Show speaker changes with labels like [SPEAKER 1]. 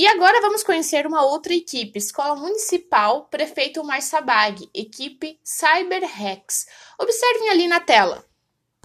[SPEAKER 1] E agora vamos conhecer uma outra equipe, Escola Municipal Prefeito Sabag, equipe CyberRex. Observem ali na tela.